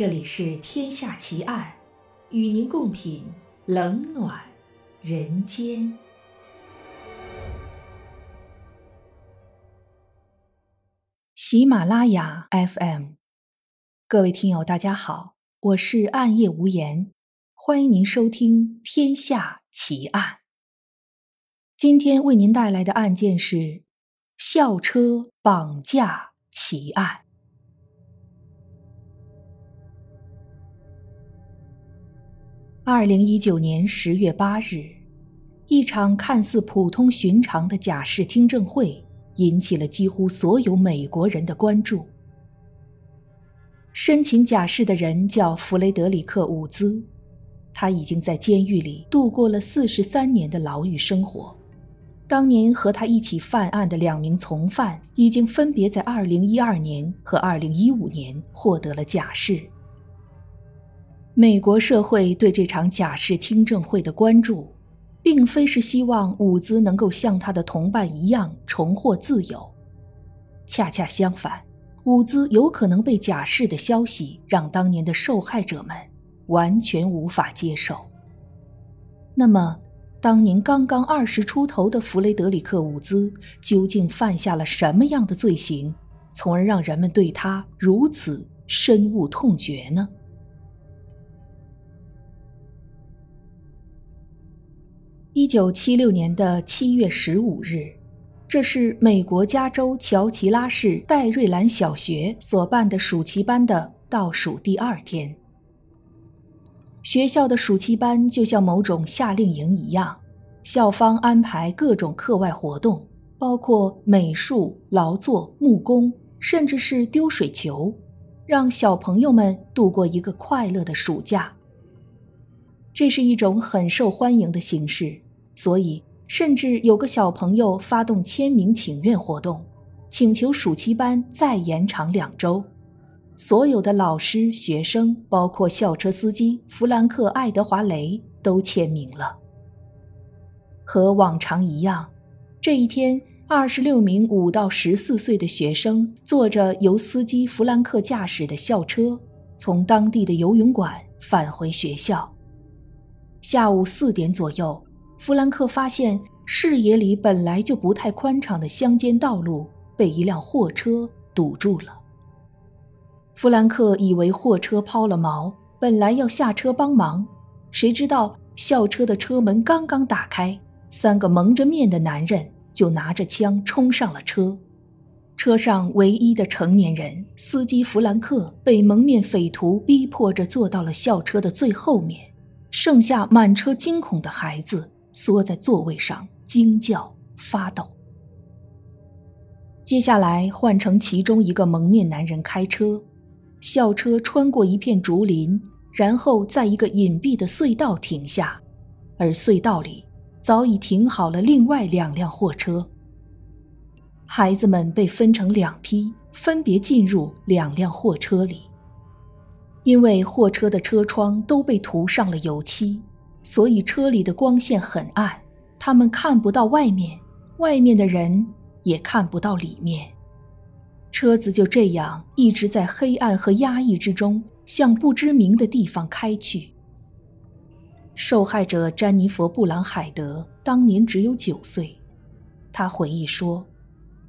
这里是《天下奇案》，与您共品冷暖人间。喜马拉雅 FM，各位听友，大家好，我是暗夜无言，欢迎您收听《天下奇案》。今天为您带来的案件是校车绑架奇案。二零一九年十月八日，一场看似普通寻常的假释听证会引起了几乎所有美国人的关注。申请假释的人叫弗雷德里克·伍兹，他已经在监狱里度过了四十三年的牢狱生活。当年和他一起犯案的两名从犯，已经分别在二零一二年和二零一五年获得了假释。美国社会对这场假释听证会的关注，并非是希望伍兹能够像他的同伴一样重获自由。恰恰相反，伍兹有可能被假释的消息让当年的受害者们完全无法接受。那么，当年刚刚二十出头的弗雷德里克·伍兹究竟犯下了什么样的罪行，从而让人们对他如此深恶痛绝呢？一九七六年的七月十五日，这是美国加州乔奇拉市戴瑞兰小学所办的暑期班的倒数第二天。学校的暑期班就像某种夏令营一样，校方安排各种课外活动，包括美术、劳作、木工，甚至是丢水球，让小朋友们度过一个快乐的暑假。这是一种很受欢迎的形式，所以甚至有个小朋友发动签名请愿活动，请求暑期班再延长两周。所有的老师、学生，包括校车司机弗兰克·爱德华·雷，都签名了。和往常一样，这一天，二十六名五到十四岁的学生坐着由司机弗兰克驾驶的校车，从当地的游泳馆返回学校。下午四点左右，弗兰克发现视野里本来就不太宽敞的乡间道路被一辆货车堵住了。弗兰克以为货车抛了锚，本来要下车帮忙，谁知道校车的车门刚刚打开，三个蒙着面的男人就拿着枪冲上了车。车上唯一的成年人司机弗兰克被蒙面匪徒逼迫着坐到了校车的最后面。剩下满车惊恐的孩子缩在座位上惊叫发抖。接下来换成其中一个蒙面男人开车，校车穿过一片竹林，然后在一个隐蔽的隧道停下，而隧道里早已停好了另外两辆货车。孩子们被分成两批，分别进入两辆货车里。因为货车的车窗都被涂上了油漆，所以车里的光线很暗，他们看不到外面，外面的人也看不到里面。车子就这样一直在黑暗和压抑之中向不知名的地方开去。受害者詹妮弗·布朗海德当年只有九岁，他回忆说，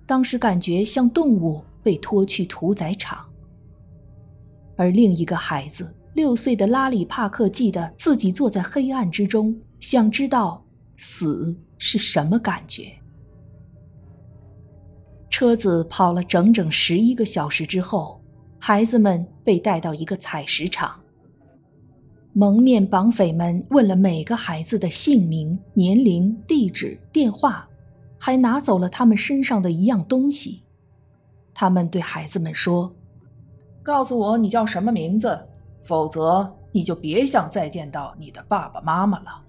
当时感觉像动物被拖去屠宰场。而另一个孩子，六岁的拉里·帕克记得自己坐在黑暗之中，想知道死是什么感觉。车子跑了整整十一个小时之后，孩子们被带到一个采石场。蒙面绑匪们问了每个孩子的姓名、年龄、地址、电话，还拿走了他们身上的一样东西。他们对孩子们说。告诉我你叫什么名字，否则你就别想再见到你的爸爸妈妈了。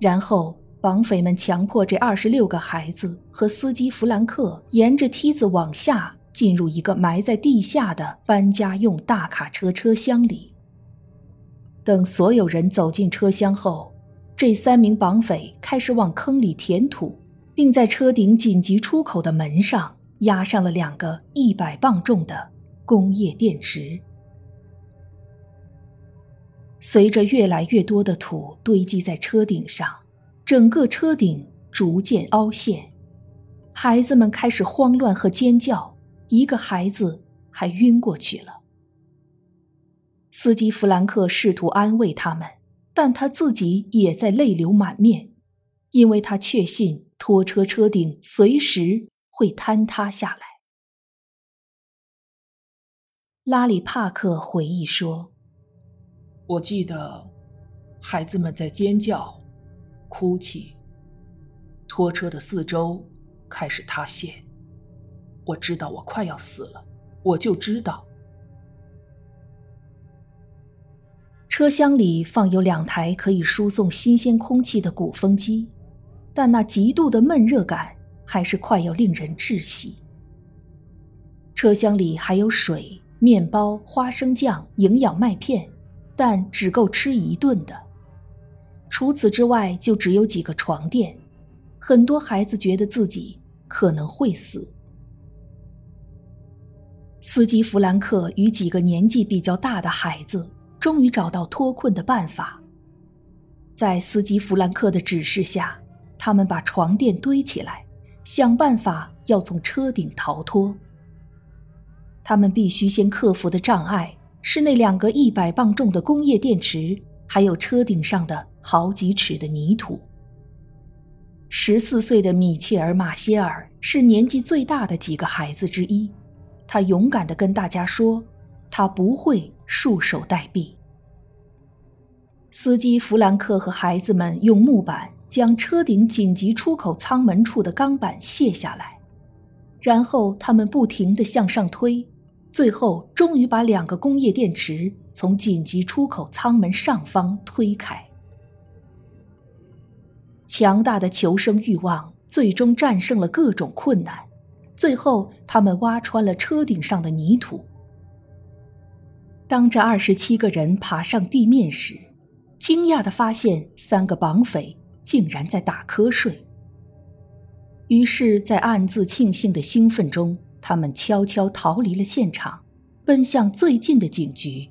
然后，绑匪们强迫这二十六个孩子和司机弗兰克沿着梯子往下，进入一个埋在地下的搬家用大卡车车厢里。等所有人走进车厢后，这三名绑匪开始往坑里填土，并在车顶紧急出口的门上压上了两个一百磅重的。工业电池，随着越来越多的土堆积在车顶上，整个车顶逐渐凹陷。孩子们开始慌乱和尖叫，一个孩子还晕过去了。司机弗兰克试图安慰他们，但他自己也在泪流满面，因为他确信拖车车顶随时会坍塌下来。拉里·帕克回忆说：“我记得，孩子们在尖叫、哭泣，拖车的四周。”开始塌陷，我知道我快要死了，我就知道。车厢里放有两台可以输送新鲜空气的鼓风机，但那极度的闷热感还是快要令人窒息。车厢里还有水、面包、花生酱、营养麦片，但只够吃一顿的。除此之外，就只有几个床垫。很多孩子觉得自己。可能会死。司机弗兰克与几个年纪比较大的孩子终于找到脱困的办法。在司机弗兰克的指示下，他们把床垫堆起来，想办法要从车顶逃脱。他们必须先克服的障碍是那两个一百磅重的工业电池，还有车顶上的好几尺的泥土。十四岁的米切尔·马歇尔是年纪最大的几个孩子之一，他勇敢地跟大家说：“他不会束手待毙。”司机弗兰克和孩子们用木板将车顶紧急出口舱门处的钢板卸下来，然后他们不停地向上推，最后终于把两个工业电池从紧急出口舱门上方推开。强大的求生欲望最终战胜了各种困难，最后他们挖穿了车顶上的泥土。当这二十七个人爬上地面时，惊讶地发现三个绑匪竟然在打瞌睡。于是，在暗自庆幸的兴奋中，他们悄悄逃离了现场，奔向最近的警局。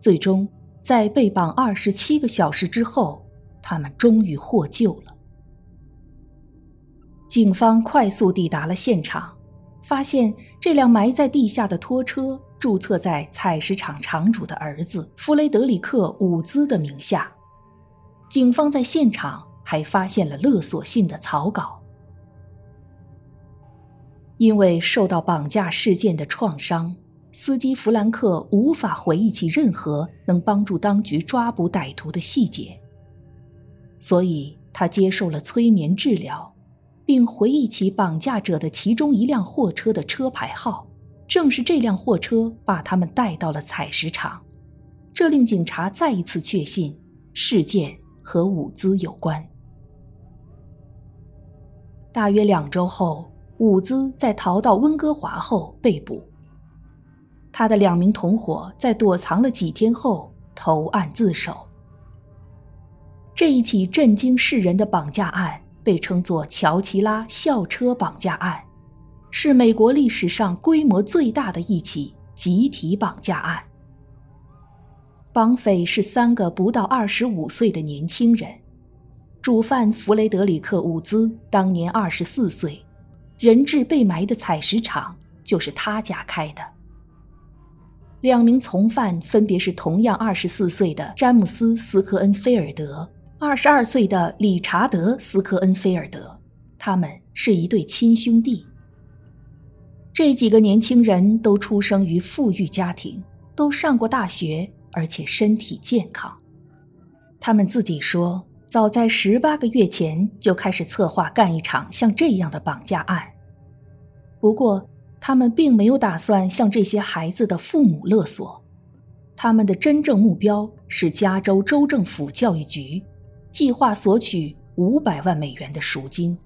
最终，在被绑二十七个小时之后。他们终于获救了。警方快速抵达了现场，发现这辆埋在地下的拖车注册在采石场场主的儿子弗雷德里克·伍兹的名下。警方在现场还发现了勒索信的草稿。因为受到绑架事件的创伤，司机弗兰克无法回忆起任何能帮助当局抓捕歹徒的细节。所以他接受了催眠治疗，并回忆起绑架者的其中一辆货车的车牌号，正是这辆货车把他们带到了采石场，这令警察再一次确信事件和伍兹有关。大约两周后，伍兹在逃到温哥华后被捕，他的两名同伙在躲藏了几天后投案自首。这一起震惊世人的绑架案被称作“乔奇拉校车绑架案”，是美国历史上规模最大的一起集体绑架案。绑匪是三个不到二十五岁的年轻人，主犯弗雷德里克·伍兹当年二十四岁，人质被埋的采石场就是他家开的。两名从犯分别是同样二十四岁的詹姆斯·斯科恩菲尔德。二十二岁的理查德·斯科恩菲尔德，他们是一对亲兄弟。这几个年轻人都出生于富裕家庭，都上过大学，而且身体健康。他们自己说，早在十八个月前就开始策划干一场像这样的绑架案。不过，他们并没有打算向这些孩子的父母勒索，他们的真正目标是加州州政府教育局。计划索取五百万美元的赎金。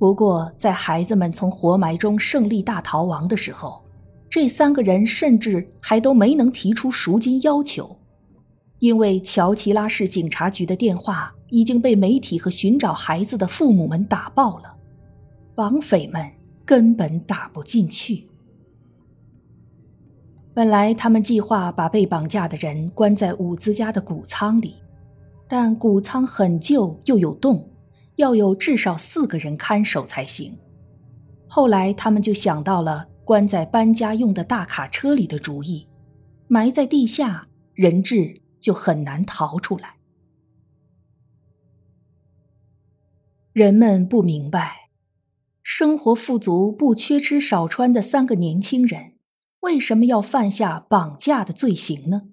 不过，在孩子们从活埋中胜利大逃亡的时候，这三个人甚至还都没能提出赎金要求，因为乔奇拉市警察局的电话已经被媒体和寻找孩子的父母们打爆了，绑匪们根本打不进去。本来他们计划把被绑架的人关在伍兹家的谷仓里，但谷仓很旧又有洞，要有至少四个人看守才行。后来他们就想到了关在搬家用的大卡车里的主意，埋在地下，人质就很难逃出来。人们不明白，生活富足、不缺吃少穿的三个年轻人，为什么要犯下绑架的罪行呢？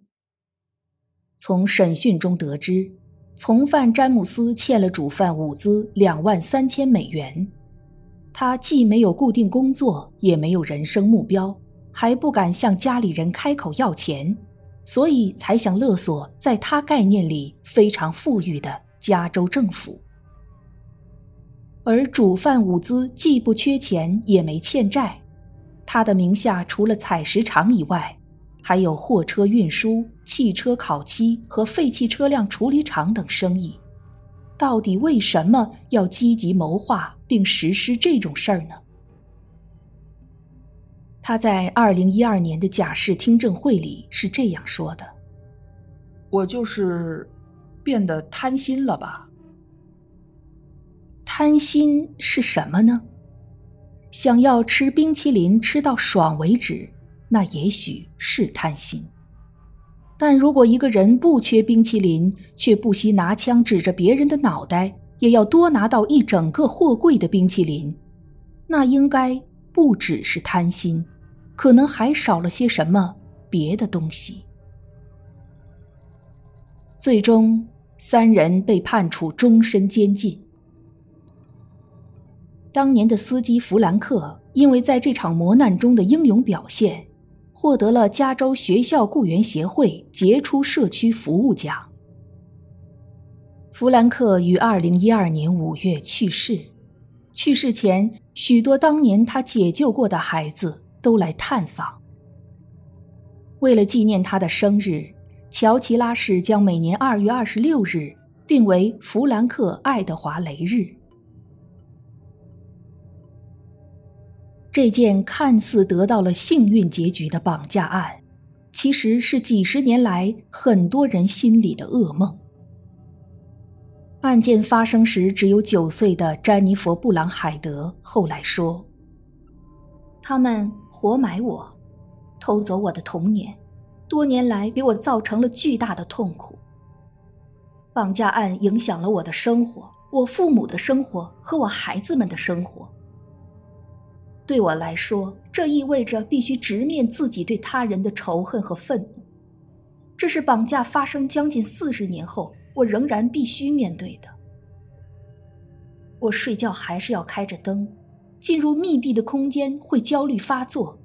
从审讯中得知，从犯詹姆斯欠了主犯伍兹两万三千美元。他既没有固定工作，也没有人生目标，还不敢向家里人开口要钱，所以才想勒索在他概念里非常富裕的加州政府。而主犯伍兹既不缺钱，也没欠债，他的名下除了采石场以外，还有货车运输、汽车烤漆和废弃车辆处理厂等生意。到底为什么要积极谋划并实施这种事儿呢？他在二零一二年的假释听证会里是这样说的：“我就是变得贪心了吧。”贪心是什么呢？想要吃冰淇淋吃到爽为止，那也许是贪心。但如果一个人不缺冰淇淋，却不惜拿枪指着别人的脑袋，也要多拿到一整个货柜的冰淇淋，那应该不只是贪心，可能还少了些什么别的东西。最终，三人被判处终身监禁。当年的司机弗兰克，因为在这场磨难中的英勇表现，获得了加州学校雇员协会杰出社区服务奖。弗兰克于二零一二年五月去世，去世前，许多当年他解救过的孩子都来探访。为了纪念他的生日，乔奇拉市将每年二月二十六日定为弗兰克·爱德华雷日。这件看似得到了幸运结局的绑架案，其实是几十年来很多人心里的噩梦。案件发生时只有九岁的詹妮弗·布朗海德后来说：“他们活埋我，偷走我的童年，多年来给我造成了巨大的痛苦。绑架案影响了我的生活，我父母的生活和我孩子们的生活。”对我来说，这意味着必须直面自己对他人的仇恨和愤怒。这是绑架发生将近四十年后，我仍然必须面对的。我睡觉还是要开着灯，进入密闭的空间会焦虑发作。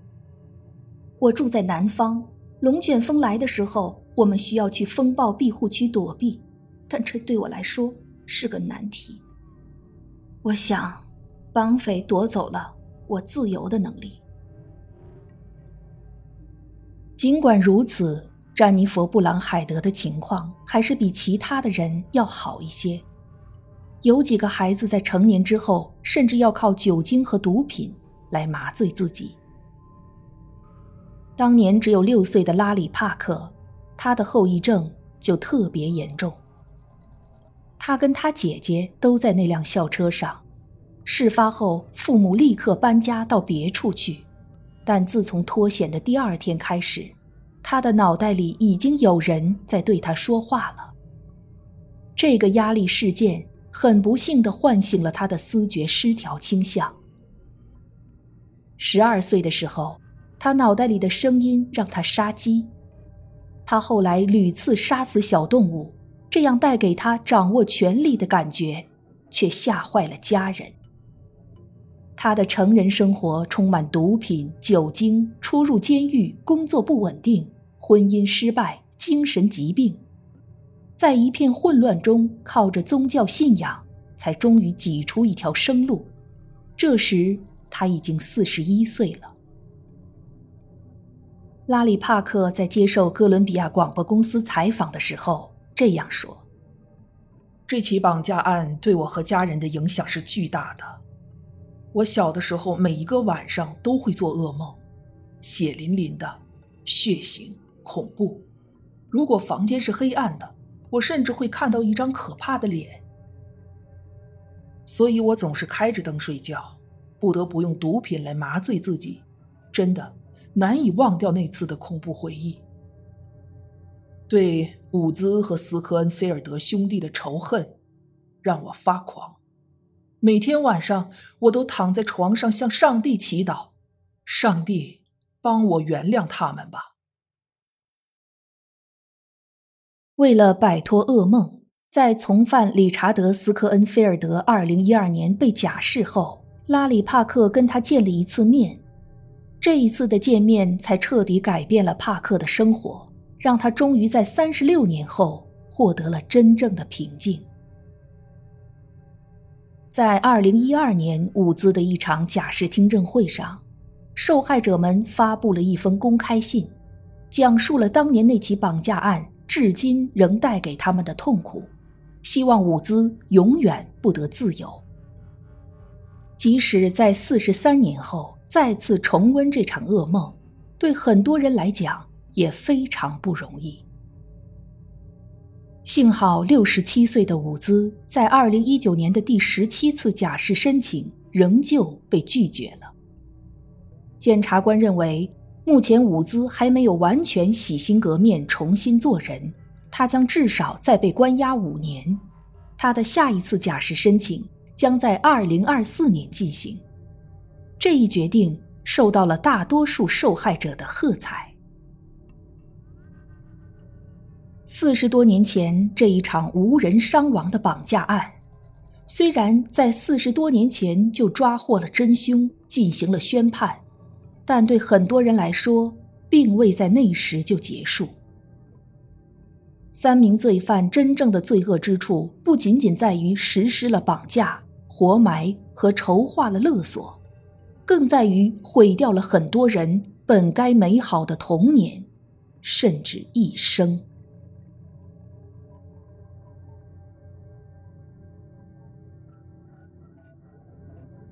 我住在南方，龙卷风来的时候，我们需要去风暴庇护区躲避，但这对我来说是个难题。我想，绑匪夺走了。我自由的能力。尽管如此，詹妮弗·布朗海德的情况还是比其他的人要好一些。有几个孩子在成年之后，甚至要靠酒精和毒品来麻醉自己。当年只有六岁的拉里·帕克，他的后遗症就特别严重。他跟他姐姐都在那辆校车上。事发后，父母立刻搬家到别处去，但自从脱险的第二天开始，他的脑袋里已经有人在对他说话了。这个压力事件很不幸地唤醒了他的思觉失调倾向。十二岁的时候，他脑袋里的声音让他杀鸡。他后来屡次杀死小动物，这样带给他掌握权力的感觉，却吓坏了家人。他的成人生活充满毒品、酒精，出入监狱，工作不稳定，婚姻失败，精神疾病，在一片混乱中，靠着宗教信仰，才终于挤出一条生路。这时他已经四十一岁了。拉里·帕克在接受哥伦比亚广播公司采访的时候这样说：“这起绑架案对我和家人的影响是巨大的。”我小的时候，每一个晚上都会做噩梦，血淋淋的，血腥、恐怖。如果房间是黑暗的，我甚至会看到一张可怕的脸。所以我总是开着灯睡觉，不得不用毒品来麻醉自己。真的难以忘掉那次的恐怖回忆。对伍兹和斯科恩菲尔德兄弟的仇恨，让我发狂。每天晚上，我都躺在床上向上帝祈祷：“上帝，帮我原谅他们吧。”为了摆脱噩梦，在从犯理查德·斯科恩菲尔德2012年被假释后，拉里·帕克跟他见了一次面。这一次的见面才彻底改变了帕克的生活。让他终于在三十六年后获得了真正的平静。在二零一二年伍兹的一场假释听证会上，受害者们发布了一封公开信，讲述了当年那起绑架案至今仍带给他们的痛苦，希望伍兹永远不得自由。即使在四十三年后再次重温这场噩梦，对很多人来讲。也非常不容易。幸好，六十七岁的伍兹在二零一九年的第十七次假释申请仍旧被拒绝了。检察官认为，目前伍兹还没有完全洗心革面、重新做人，他将至少再被关押五年。他的下一次假释申请将在二零二四年进行。这一决定受到了大多数受害者的喝彩。四十多年前，这一场无人伤亡的绑架案，虽然在四十多年前就抓获了真凶，进行了宣判，但对很多人来说，并未在那时就结束。三名罪犯真正的罪恶之处，不仅仅在于实施了绑架、活埋和筹划了勒索，更在于毁掉了很多人本该美好的童年，甚至一生。